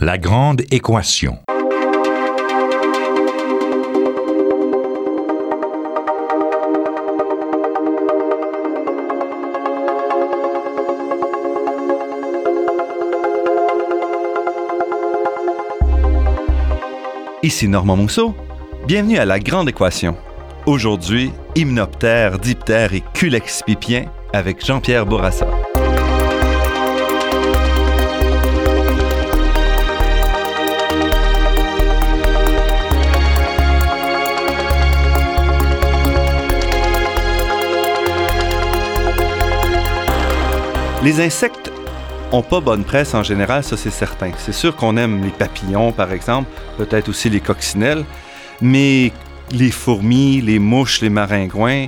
La grande équation. Ici Normand Mousseau. Bienvenue à La Grande Équation. Aujourd'hui, hymenoptère, diptère et culex pipien avec Jean-Pierre Bourassa. Les insectes ont pas bonne presse en général, ça c'est certain. C'est sûr qu'on aime les papillons, par exemple, peut-être aussi les coccinelles, mais les fourmis, les mouches, les maringouins,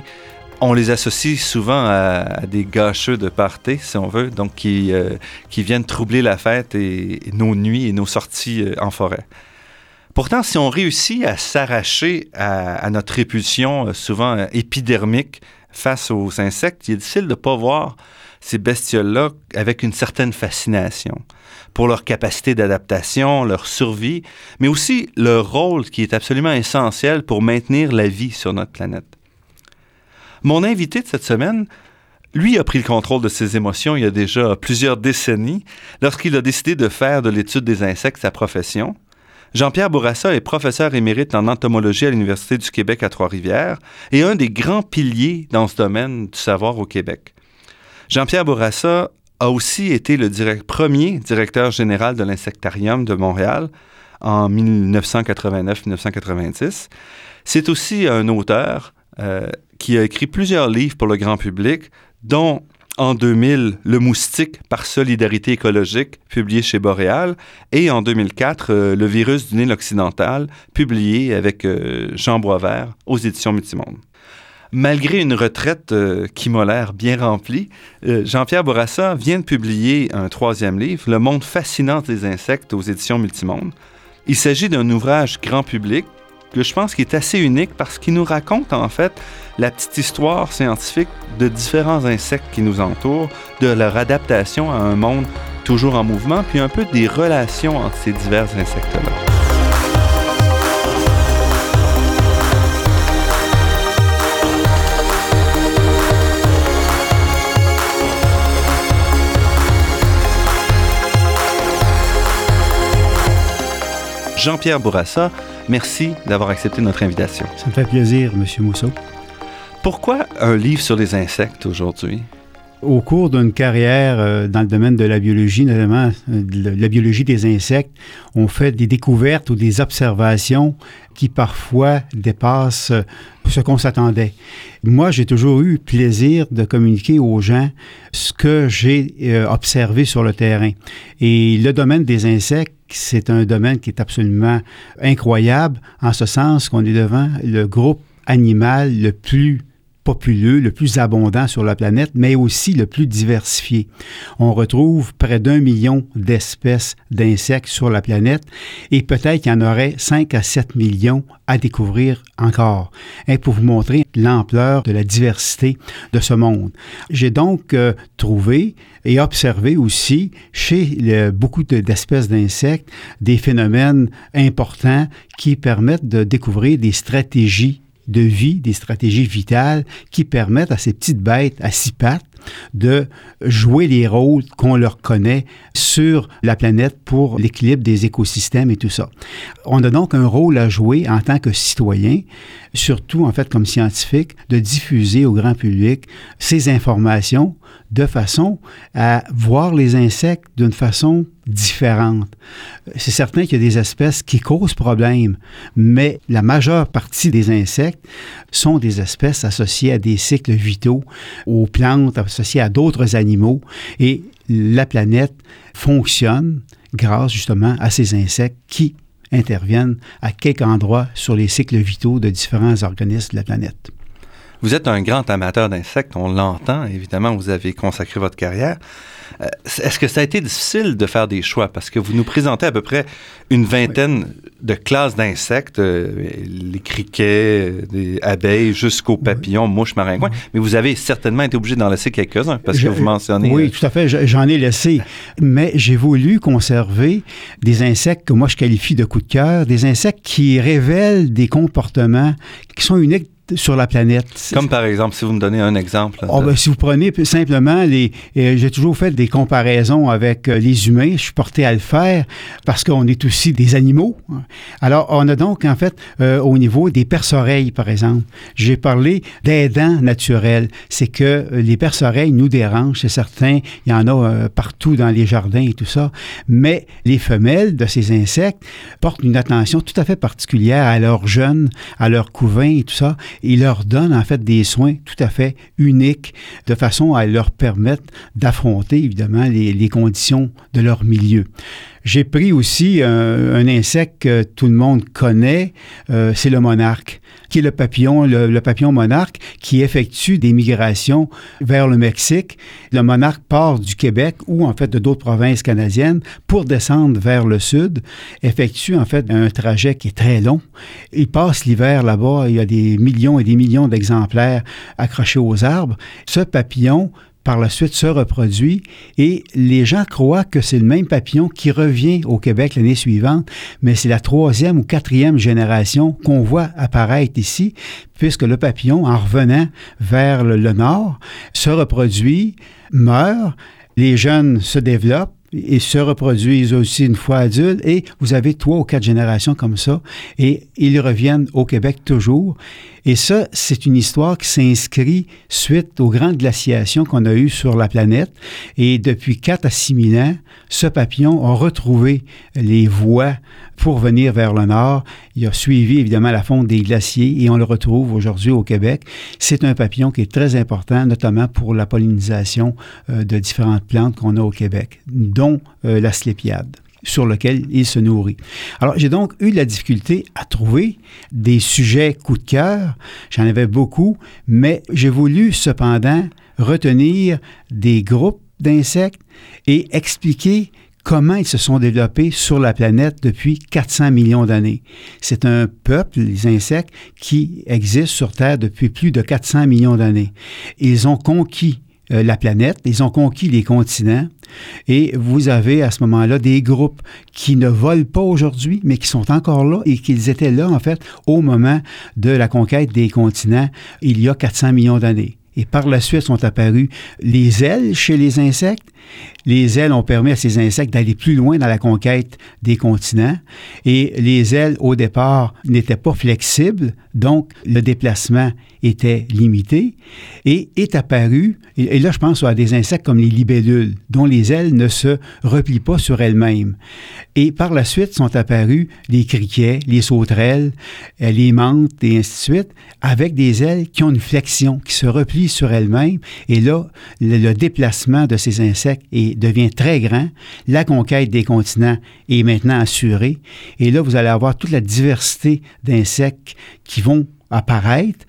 on les associe souvent à, des gâcheux de party, si on veut, donc qui, euh, qui viennent troubler la fête et, nos nuits et nos sorties euh, en forêt. Pourtant, si on réussit à s'arracher à, notre répulsion euh, souvent épidermique face aux insectes, il est difficile de ne pas voir ces bestioles-là avec une certaine fascination pour leur capacité d'adaptation, leur survie, mais aussi leur rôle qui est absolument essentiel pour maintenir la vie sur notre planète. Mon invité de cette semaine, lui a pris le contrôle de ses émotions il y a déjà plusieurs décennies lorsqu'il a décidé de faire de l'étude des insectes sa profession. Jean-Pierre Bourassa est professeur émérite en entomologie à l'Université du Québec à Trois-Rivières et un des grands piliers dans ce domaine du savoir au Québec. Jean-Pierre Bourassa a aussi été le premier directeur général de l'Insectarium de Montréal en 1989-1990. C'est aussi un auteur euh, qui a écrit plusieurs livres pour le grand public, dont en 2000 Le moustique par solidarité écologique, publié chez Boréal, et en 2004 euh, Le virus du Nil occidental, publié avec euh, Jean Boisvert aux éditions Multimonde. Malgré une retraite euh, qui m'a l'air bien remplie, euh, Jean-Pierre Bourassa vient de publier un troisième livre, Le monde fascinant des insectes aux éditions Multimonde. Il s'agit d'un ouvrage grand public que je pense qui est assez unique parce qu'il nous raconte en fait la petite histoire scientifique de différents insectes qui nous entourent, de leur adaptation à un monde toujours en mouvement, puis un peu des relations entre ces divers insectes-là. Jean-Pierre Bourassa, merci d'avoir accepté notre invitation. Ça me fait plaisir, M. Mousseau. Pourquoi un livre sur les insectes aujourd'hui? Au cours d'une carrière euh, dans le domaine de la biologie, notamment euh, de la biologie des insectes, on fait des découvertes ou des observations qui parfois dépassent euh, ce qu'on s'attendait. Moi, j'ai toujours eu plaisir de communiquer aux gens ce que j'ai observé sur le terrain. Et le domaine des insectes, c'est un domaine qui est absolument incroyable, en ce sens qu'on est devant le groupe animal le plus populeux, le plus abondant sur la planète, mais aussi le plus diversifié. On retrouve près d'un million d'espèces d'insectes sur la planète et peut-être qu'il y en aurait 5 à 7 millions à découvrir encore, et pour vous montrer l'ampleur de la diversité de ce monde. J'ai donc euh, trouvé et observé aussi chez beaucoup d'espèces d'insectes des phénomènes importants qui permettent de découvrir des stratégies de vie, des stratégies vitales qui permettent à ces petites bêtes à six pattes de jouer les rôles qu'on leur connaît sur la planète pour l'équilibre des écosystèmes et tout ça. On a donc un rôle à jouer en tant que citoyen, surtout en fait comme scientifique, de diffuser au grand public ces informations de façon à voir les insectes d'une façon différente. C'est certain qu'il y a des espèces qui causent problème, mais la majeure partie des insectes sont des espèces associées à des cycles vitaux, aux plantes, associées à d'autres animaux, et la planète fonctionne grâce justement à ces insectes qui interviennent à quelque endroit sur les cycles vitaux de différents organismes de la planète. Vous êtes un grand amateur d'insectes, on l'entend, évidemment, vous avez consacré votre carrière. Euh, est-ce que ça a été difficile de faire des choix? Parce que vous nous présentez à peu près une vingtaine de classes d'insectes, euh, les criquets, les abeilles, jusqu'aux papillons, mouches, maringouins. Mais vous avez certainement été obligé d'en laisser quelques-uns parce que vous mentionnez. Oui, tout à fait. J'en ai laissé. Mais j'ai voulu conserver des insectes que moi je qualifie de coup de cœur, des insectes qui révèlent des comportements qui sont uniques sur la planète. Comme par exemple, si vous me donnez un exemple. Oh, ben, si vous prenez simplement les. Euh, j'ai toujours fait des comparaisons avec euh, les humains. Je suis porté à le faire parce qu'on est aussi des animaux. Alors, on a donc, en fait, euh, au niveau des perce-oreilles, par exemple, j'ai parlé d'aidants naturels. C'est que les perce-oreilles nous dérangent, c'est certain. Il y en a partout dans les jardins et tout ça. Mais les femelles de ces insectes portent une attention tout à fait particulière à leurs jeunes, à leurs couvains et tout ça il leur donne en fait des soins tout à fait uniques de façon à leur permettre d'affronter évidemment les, les, conditions de leur milieu. J'ai pris aussi un, insecte que tout le monde connaît, euh, c'est le monarque, qui est le papillon, le, papillon monarque, qui effectue des migrations vers le Mexique. Le monarque part du Québec ou en fait de d'autres provinces canadiennes pour descendre vers le sud, effectue en fait un trajet qui est très long. Il passe l'hiver là-bas, il y a des millions et des millions d'exemplaires accrochés aux arbres. Ce papillon par la suite se reproduit et les gens croient que c'est le même papillon qui revient au Québec l'année suivante, mais c'est la troisième ou quatrième génération qu'on voit apparaître ici, puisque le papillon, en revenant vers le, nord, se reproduit, meurt, les jeunes se développent, et se reproduisent aussi une fois adultes, et vous avez trois ou quatre générations comme ça, et ils reviennent au Québec toujours. Et ça, c'est une histoire qui s'inscrit suite aux grandes glaciations qu'on a eues sur la planète. Et depuis 4 à 6 000 ans, ce papillon a retrouvé les voies pour venir vers le nord. Il a suivi évidemment la fonte des glaciers et on le retrouve aujourd'hui au Québec. C'est un papillon qui est très important, notamment pour la pollinisation euh, de différentes plantes qu'on a au Québec, dont euh, la slépiade sur lequel il se nourrit. Alors, j'ai donc eu la difficulté à trouver des sujets coup de cœur. J'en avais beaucoup, mais j'ai voulu cependant retenir des groupes d'insectes et expliquer comment ils se sont développés sur la planète depuis 400 millions d'années. C'est un peuple, les insectes, qui existe sur Terre depuis plus de 400 millions d'années. Ils ont conquis euh, la planète, ils ont conquis les continents, et vous avez à ce moment-là des groupes qui ne volent pas aujourd'hui, mais qui sont encore là et qu'ils étaient là, en fait, au moment de la conquête des continents il y a 400 millions d'années. Et par la suite sont apparues les ailes chez les insectes. Les ailes ont permis à ces insectes d'aller plus loin dans la conquête des continents. Et les ailes, au départ, n'étaient pas flexibles, donc le déplacement était limité. Et est apparu, et, là je pense à des insectes comme les libellules, dont les ailes ne se replient pas sur elles-mêmes. Et par la suite sont apparus les criquets, les sauterelles, les menthes et ainsi de suite, avec des ailes qui ont une flexion, qui se replient sur elles-mêmes. Et là, le, déplacement de ces insectes devient très grand. La conquête des continents est maintenant assurée. Et là, vous allez avoir toute la diversité d'insectes qui vont apparaître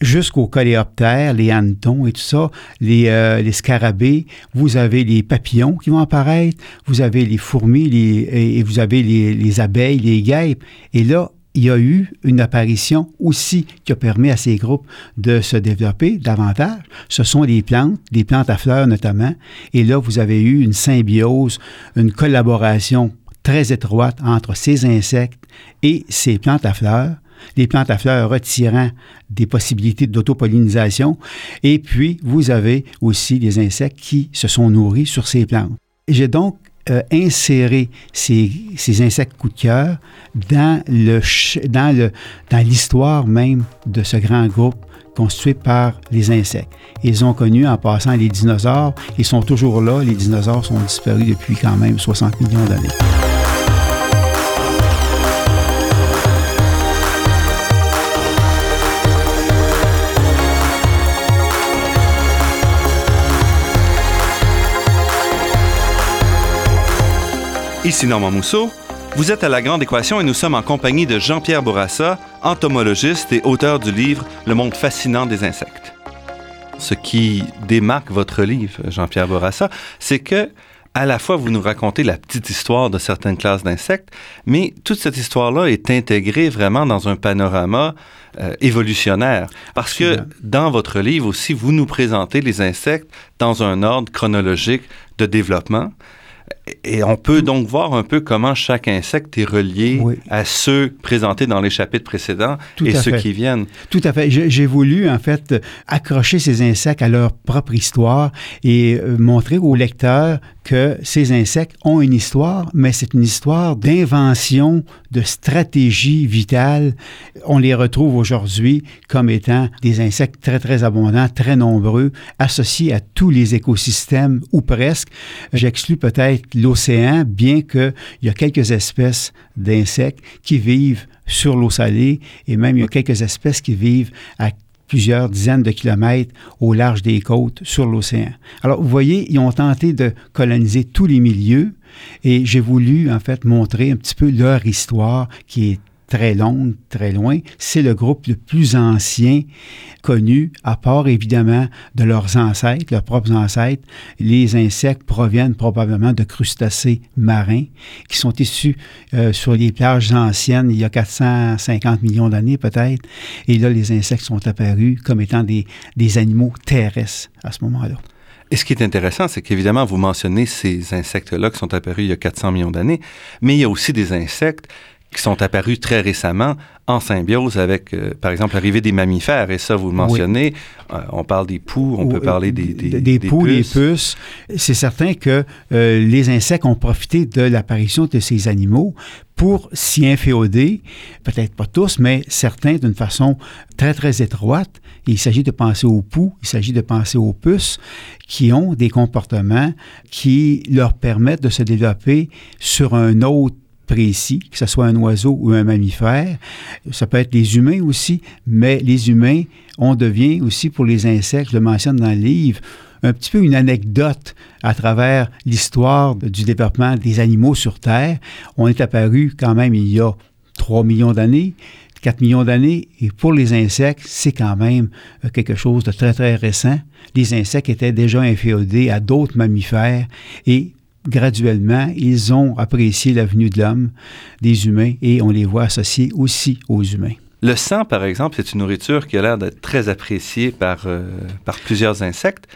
jusqu'aux coléoptères, les hannetons et tout ça, les, euh, les, scarabées, vous avez les papillons qui vont apparaître, vous avez les fourmis et, vous avez les, les, abeilles, les guêpes. Et là, il y a eu une apparition aussi qui a permis à ces groupes de se développer davantage. Ce sont les plantes, les plantes à fleurs notamment. Et là, vous avez eu une symbiose, une collaboration très étroite entre ces insectes et ces plantes à fleurs les plantes à fleurs retirant des possibilités d'autopollinisation. Et puis, vous avez aussi des insectes qui se sont nourris sur ces plantes. J'ai donc euh, inséré ces, ces, insectes coup de cœur dans, le, dans, le, dans l'histoire même de ce grand groupe constitué par les insectes. Ils ont connu en passant les dinosaures. Ils sont toujours là. Les dinosaures sont disparus depuis quand même 60 millions d'années. Ici Normand Mousseau. Vous êtes à La Grande Équation et nous sommes en compagnie de Jean-Pierre Bourassa, entomologiste et auteur du livre Le monde fascinant des insectes. Ce qui démarque votre livre, Jean-Pierre Bourassa, c'est que à la fois vous nous racontez la petite histoire de certaines classes d'insectes, mais toute cette histoire-là est intégrée vraiment dans un panorama euh, évolutionnaire. Parce que dans votre livre aussi, vous nous présentez les insectes dans un ordre chronologique de développement. Et on peut donc voir un peu comment chaque insecte est relié à ceux présentés dans les chapitres précédents et ceux qui viennent. Tout à fait. J'ai voulu, en fait, accrocher ces insectes à leur propre histoire et euh, montrer aux lecteurs que ces insectes ont une histoire, mais c'est une histoire d'invention, de stratégie vitale. On les retrouve aujourd'hui comme étant des insectes très, très abondants, très nombreux, associés à tous les écosystèmes ou presque. J'exclus peut-être l'océan, bien qu'il y a quelques espèces d'insectes qui vivent sur l'eau salée et même il y a quelques espèces qui vivent à plusieurs dizaines de kilomètres au large des côtes sur l'océan. Alors, vous voyez, ils ont tenté de coloniser tous les milieux et j'ai voulu, en fait, montrer un petit peu leur histoire qui est très longue, très loin. C'est le groupe le plus ancien connu, à part évidemment de leurs ancêtres, leurs propres ancêtres. Les insectes proviennent probablement de crustacés marins qui sont issus euh, sur les plages anciennes il y a 450 millions d'années peut-être. Et là, les insectes sont apparus comme étant des, des animaux terrestres à ce moment-là. Et ce qui est intéressant, c'est qu'évidemment, vous mentionnez ces insectes-là qui sont apparus il y a 400 millions d'années, mais il y a aussi des insectes qui sont apparus très récemment en symbiose avec, euh, par exemple, l'arrivée des mammifères. Et ça, vous le mentionnez. Euh, on parle des poux, on peut parler des, des, des, des poux, puces. des puces. C'est certain que euh, les insectes ont profité de l'apparition de ces animaux pour s'y inféoder, peut-être pas tous, mais certains d'une façon très, très étroite. Il s'agit de penser aux poux, il s'agit de penser aux puces qui ont des comportements qui leur permettent de se développer sur un autre précis, que ce soit un oiseau ou un mammifère. Ça peut être les humains aussi, mais les humains, on devient aussi pour les insectes, je le mentionne dans le livre, un petit peu une anecdote à travers l'histoire du développement des animaux sur Terre. On est apparu quand même il y a 3 millions d'années. 4 millions d'années, et pour les insectes, c'est quand même euh, quelque chose de très, très récent. Les insectes étaient déjà inféodés à d'autres mammifères et graduellement, ils ont apprécié la venue de l'homme, des humains, et on les voit associés aussi aux humains. Le sang, par exemple, c'est une nourriture qui a l'air d'être très appréciée par, euh, par plusieurs insectes.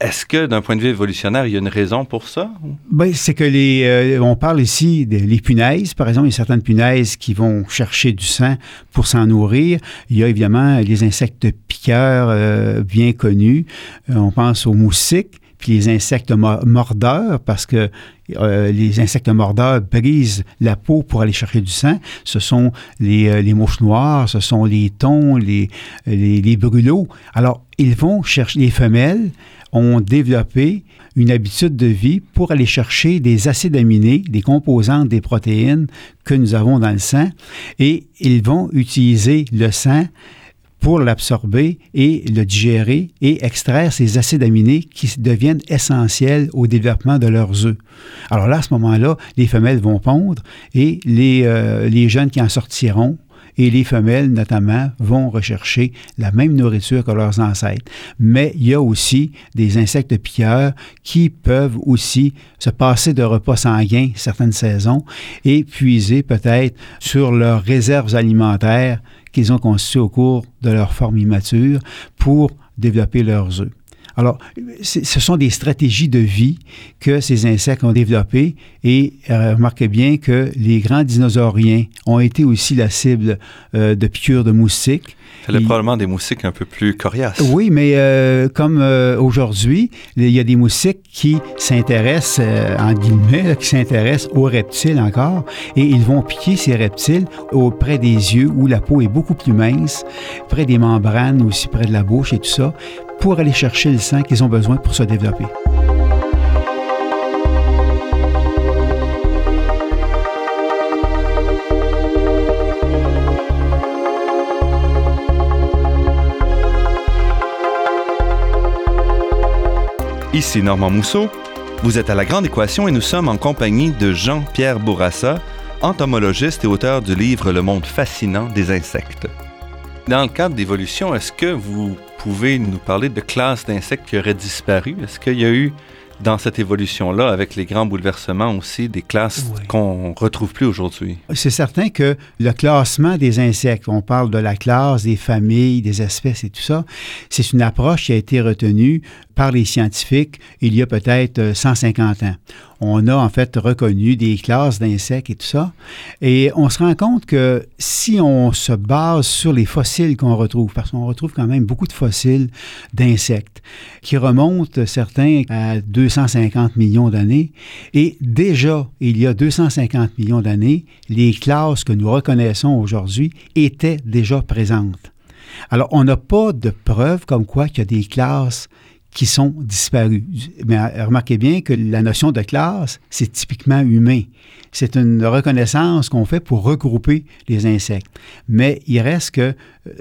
Est-ce que, d'un point de vue évolutionnaire, il y a une raison pour ça? Ben, c'est que les, euh, on parle ici des punaises, par exemple. Il y a certaines punaises qui vont chercher du sang pour s'en nourrir. Il y a évidemment les insectes piqueurs euh, bien connus. on pense aux moustiques puis les insectes mordeurs, parce que euh, les insectes mordeurs brisent la peau pour aller chercher du sang. Ce sont les, euh, les mouches noires, ce sont les thons, les, les, les, brûlots. Alors, ils vont chercher, les femelles ont développé une habitude de vie pour aller chercher des acides aminés, des composantes des protéines que nous avons dans le sang, et ils vont utiliser le sang pour l'absorber et le digérer et extraire ces acides aminés qui deviennent essentiels au développement de leurs œufs. Alors là, à ce moment-là, les femelles vont pondre et les, euh, les jeunes qui en sortiront et les femelles, notamment, vont rechercher la même nourriture que leurs ancêtres. Mais il y a aussi des insectes piqueurs qui peuvent aussi se passer de repas sanguins certaines saisons et puiser peut-être sur leurs réserves alimentaires qu'ils ont constituées au cours de leur forme immature pour développer leurs œufs. Alors, ce sont des stratégies de vie que ces insectes ont développées et euh, remarquez bien que les grands dinosauriens ont été aussi la cible euh, de piqûres de moustiques. C'est probablement des moustiques un peu plus coriaces. Oui, mais euh, comme euh, aujourd'hui, il y a des moustiques qui s'intéressent, euh, en guillemets, qui s'intéressent aux reptiles encore, et ils vont piquer ces reptiles auprès des yeux où la peau est beaucoup plus mince, près des membranes, aussi près de la bouche et tout ça, pour aller chercher le sang qu'ils ont besoin pour se développer. Ici Normand Mousseau. Vous êtes à La Grande Équation et nous sommes en compagnie de Jean-Pierre Bourassa, entomologiste et auteur du livre Le monde fascinant des insectes. Dans le cadre d'évolution, est-ce que vous pouvez nous parler de classes d'insectes qui auraient disparu? Est-ce qu'il y a eu dans cette évolution-là, avec les grands bouleversements aussi, des classes Oui. qu'on retrouve plus aujourd'hui? C'est certain que le classement des insectes, on parle de la classe, des familles, des espèces et tout ça, c'est une approche qui a été retenue par les scientifiques il y a peut-être euh, 150 ans. On a en fait reconnu des classes d'insectes et tout ça. Et on se rend compte que si on se base sur les fossiles qu'on retrouve, parce qu'on retrouve quand même beaucoup de fossiles d'insectes qui remontent certains à 250 millions d'années, et déjà, il y a 250 millions d'années, les classes que nous reconnaissons aujourd'hui étaient déjà présentes. Alors, on n'a pas de preuves comme quoi qu'il y a des classes qui sont disparues. Mais euh, remarquez bien que la notion de classe, c'est typiquement humain. C'est une reconnaissance qu'on fait pour regrouper les insectes. Mais il reste que,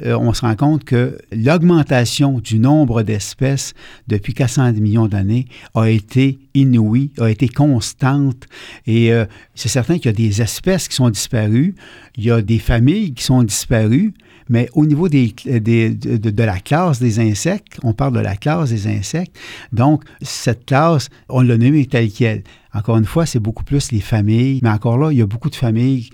on se rend compte que l'augmentation du nombre d'espèces depuis 400 millions d'années a été inouïe, a été constante. Et euh, c'est certain qu'il y a des espèces qui sont disparues, il y a des familles qui sont disparues, mais au niveau des, des- de, de- de la classe des insectes, on parle de la classe des insectes, donc cette classe, on l'a nommée telle qu'elle. Encore une fois, c'est beaucoup plus les familles, mais encore là, il y a beaucoup de familles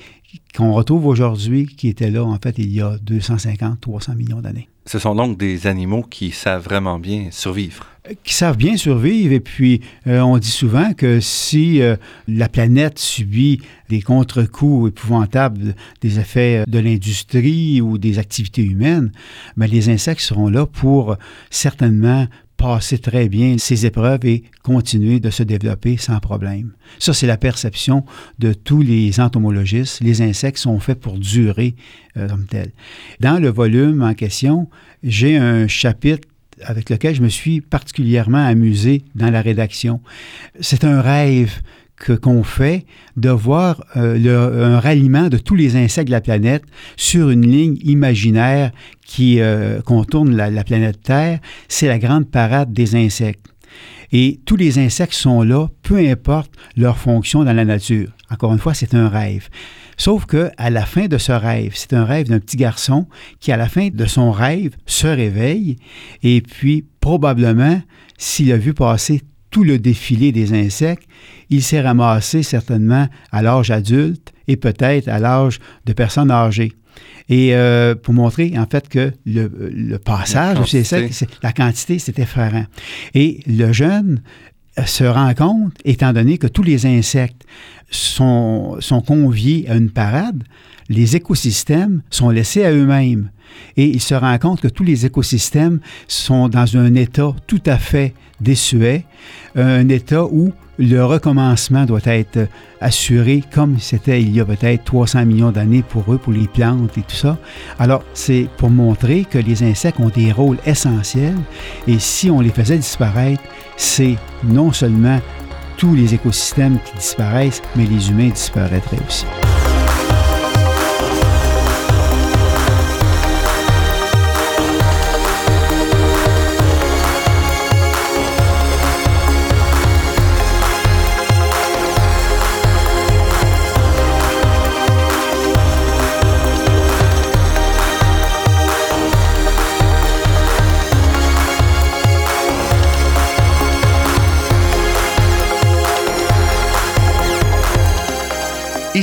qu'on retrouve aujourd'hui qui étaient là, en fait, il y a 250, 300 millions d'années. Ce sont donc des animaux qui savent vraiment bien survivre. qui savent bien survivre. Et puis, euh, on dit souvent que si euh, la planète subit des contre-coups épouvantables des effets de l'industrie ou des activités humaines, ben, les insectes seront là pour certainement passer très bien ces épreuves et continuer de se développer sans problème. Ça, c'est la perception de tous les entomologistes. Les insectes sont faits pour durer euh, comme tels. Dans le volume en question, j'ai un chapitre avec lequel je me suis particulièrement amusé dans la rédaction. C'est un rêve qu'on fait de voir euh, un ralliement de tous les insectes de la planète sur une ligne imaginaire qui euh, contourne la, la planète Terre. C'est la grande parade des insectes. Et tous les insectes sont là, peu importe leur fonction dans la nature. Encore une fois, c'est un rêve. Sauf que à la fin de ce rêve, c'est un rêve d'un petit garçon qui, à la fin de son rêve, se réveille et puis probablement, s'il a vu passer tout le défilé des insectes, il s'est ramassé certainement à l'âge adulte et peut-être à l'âge de personnes âgées. Et euh, pour montrer en fait que le, le passage La quantité. c'est- la quantité, c'est effarant. Et le jeune euh, se rend compte, étant donné que tous les insectes sont, sont conviés à une parade, les écosystèmes sont laissés à eux-mêmes. Et il se rend compte que tous les écosystèmes sont dans un état tout à fait désuet, un état où le recommencement doit être assuré comme c'était il y a peut-être 300 millions d'années pour eux, pour les plantes et tout ça. Alors, c'est pour montrer que les insectes ont des rôles essentiels et si on les faisait disparaître, c'est non seulement tous les écosystèmes qui disparaissent, mais les humains disparaîtraient aussi.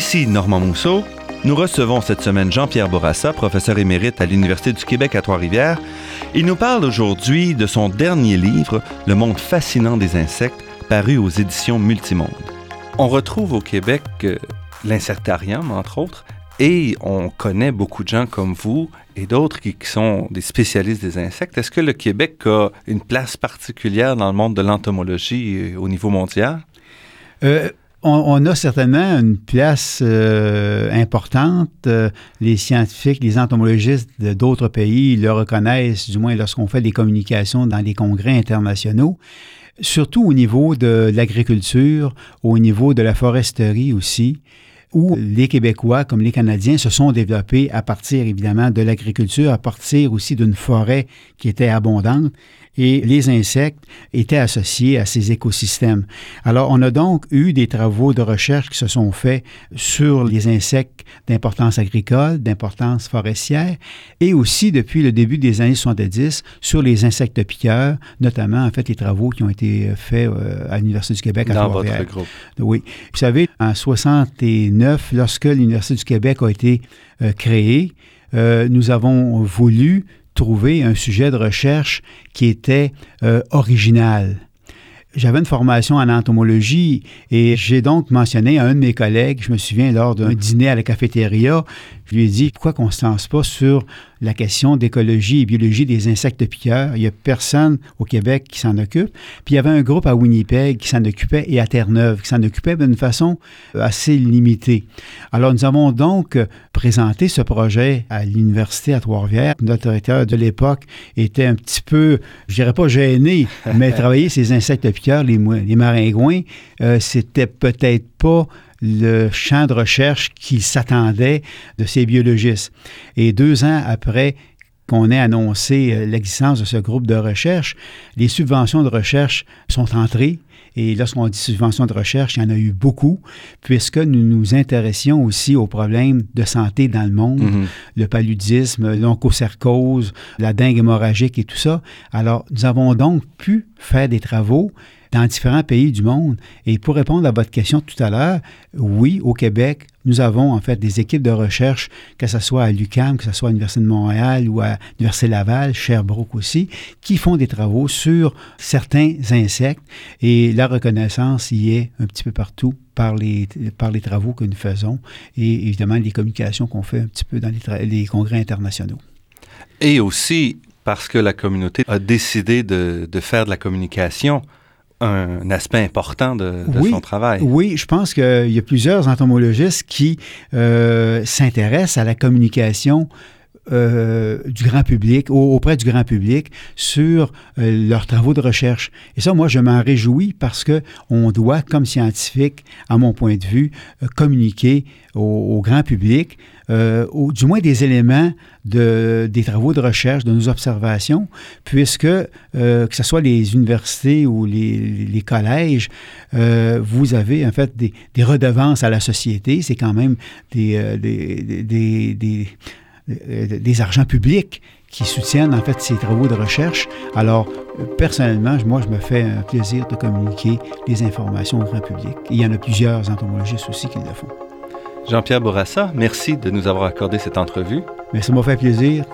Ici Normand Mousseau. Nous recevons cette semaine Jean-Pierre Bourassa, professeur émérite à l'Université du Québec à Trois-Rivières. Il nous parle aujourd'hui de son dernier livre, Le monde fascinant des insectes, paru aux éditions Multimonde. On retrouve au Québec euh, l'insectarium, entre autres, et on connaît beaucoup de gens comme vous et d'autres qui, sont des spécialistes des insectes. Est-ce que le Québec a une place particulière dans le monde de l'entomologie euh, au niveau mondial? Euh, on, on a certainement une place euh, importante. Euh, les scientifiques, les entomologistes d'autres pays le reconnaissent, du moins lorsqu'on fait des communications dans les congrès internationaux. Surtout au niveau de l'agriculture, au niveau de la foresterie aussi. où les Québécois, comme les Canadiens, se sont développés à partir évidemment de l'agriculture, à partir aussi d'une forêt qui était abondante et les insectes étaient associés à ces écosystèmes. Alors, on a donc eu des travaux de recherche qui se sont faits sur les insectes d'importance agricole, d'importance forestière, et aussi depuis le début des années 70 sur les insectes piqueurs, notamment en fait les travaux qui ont été faits euh, à l'Université du Québec à Dans votre groupe. Oui. Vous savez, en 69, lorsque l'Université du Québec a été euh, créée, euh, nous avons voulu un sujet de recherche qui était euh, original. J'avais une formation en entomologie et j'ai donc mentionné à un de mes collègues, je me souviens lors d'un dîner à la cafétéria, je lui ai dit pourquoi qu'on ne se lance pas sur la question d'écologie et biologie des insectes piqueurs? Il n'y a personne au Québec qui s'en occupe. Puis il y avait un groupe à Winnipeg qui s'en occupait et à Terre-Neuve qui s'en occupait d'une façon euh, assez limitée. Alors nous avons donc euh, présenté ce projet à l'université à Trois-Rivières. Notre directeur de l'époque était un petit peu, je dirais pas gêné, mais travailler ces insectes piqueurs, les, maringouins, euh, c'était peut-être pas le champ de recherche qu'il s'attendait de ces biologistes. Et deux ans après qu'on ait annoncé euh, l'existence de ce groupe de recherche, les subventions de recherche sont entrées. Et lorsqu'on dit subventions de recherche, il y en a eu beaucoup, puisque nous nous intéressions aussi aux problèmes de santé dans le monde, Mhm. le paludisme, l'onchocercose, la dengue hémorragique et tout ça. Alors, nous avons donc pu faire des travaux dans différents pays du monde. Et pour répondre à votre question tout à l'heure, oui, au Québec, nous avons en fait des équipes de recherche, que ce soit à l'UQAM, que ce soit à l'Université de Montréal ou à l'Université Laval, Sherbrooke aussi, qui font des travaux sur certains insectes. Et la reconnaissance y est un petit peu partout par les, par les travaux que nous faisons et évidemment les communications qu'on fait un petit peu dans les, les congrès internationaux. Et aussi parce que la communauté a décidé de, de faire de la communication un aspect important de, de Oui. son travail. Oui, je pense qu'il y a plusieurs entomologistes qui euh, s'intéressent à la communication euh, du grand public, au- auprès du grand public, sur euh, leurs travaux de recherche. Et ça, moi, je m'en réjouis parce que on doit, comme scientifique, à mon point de vue, euh, communiquer au, grand public, au- du moins des éléments de, des travaux de recherche, de nos observations, puisque que ce soit les universités ou les, collèges, vous avez en fait des, des redevances à la société. C'est quand même des, des, des- euh, des argents publics qui soutiennent en fait ces travaux de recherche. Alors, personnellement, moi, je me fais un plaisir de communiquer les informations au grand public. Et il y en a plusieurs entomologistes aussi qui le font. Jean-Pierre Bourassa, merci de nous avoir accordé cette entrevue. Mais ça m'a fait plaisir.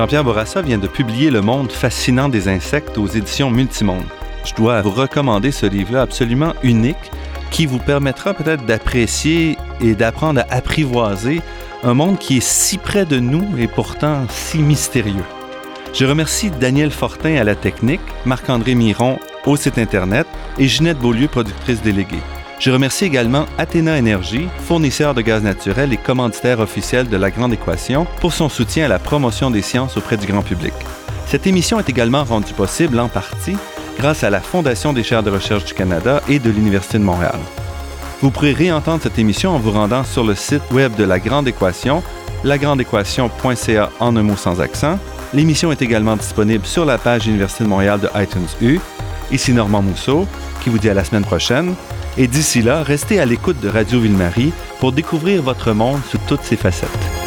Jean-Pierre Bourassa vient de publier Le monde fascinant des insectes aux éditions Multimonde. Je dois vous recommander ce livre-là absolument unique qui vous permettra peut-être d'apprécier et d'apprendre à apprivoiser un monde qui est si près de nous et pourtant si mystérieux. Je remercie Daniel Fortin à la technique, Marc-André Miron au site Internet et Ginette Beaulieu, productrice déléguée. Je remercie également Athéna Énergie, fournisseur de gaz naturel et commanditaire officiel de la Grande Équation, pour son soutien à la promotion des sciences auprès du grand public. Cette émission est également rendue possible en partie grâce à la Fondation des chaires de recherche du Canada et de l'Université de Montréal. Vous pourrez réentendre cette émission en vous rendant sur le site web de La Grande Équation, lagrandeéquation.ca en un mot sans accent. L'émission est également disponible sur la page Université de Montréal de iTunes U. Ici Normand Mousseau, qui vous dit à la semaine prochaine. Et d'ici là, restez à l'écoute de Radio Ville-Marie pour découvrir votre monde sous toutes ses facettes.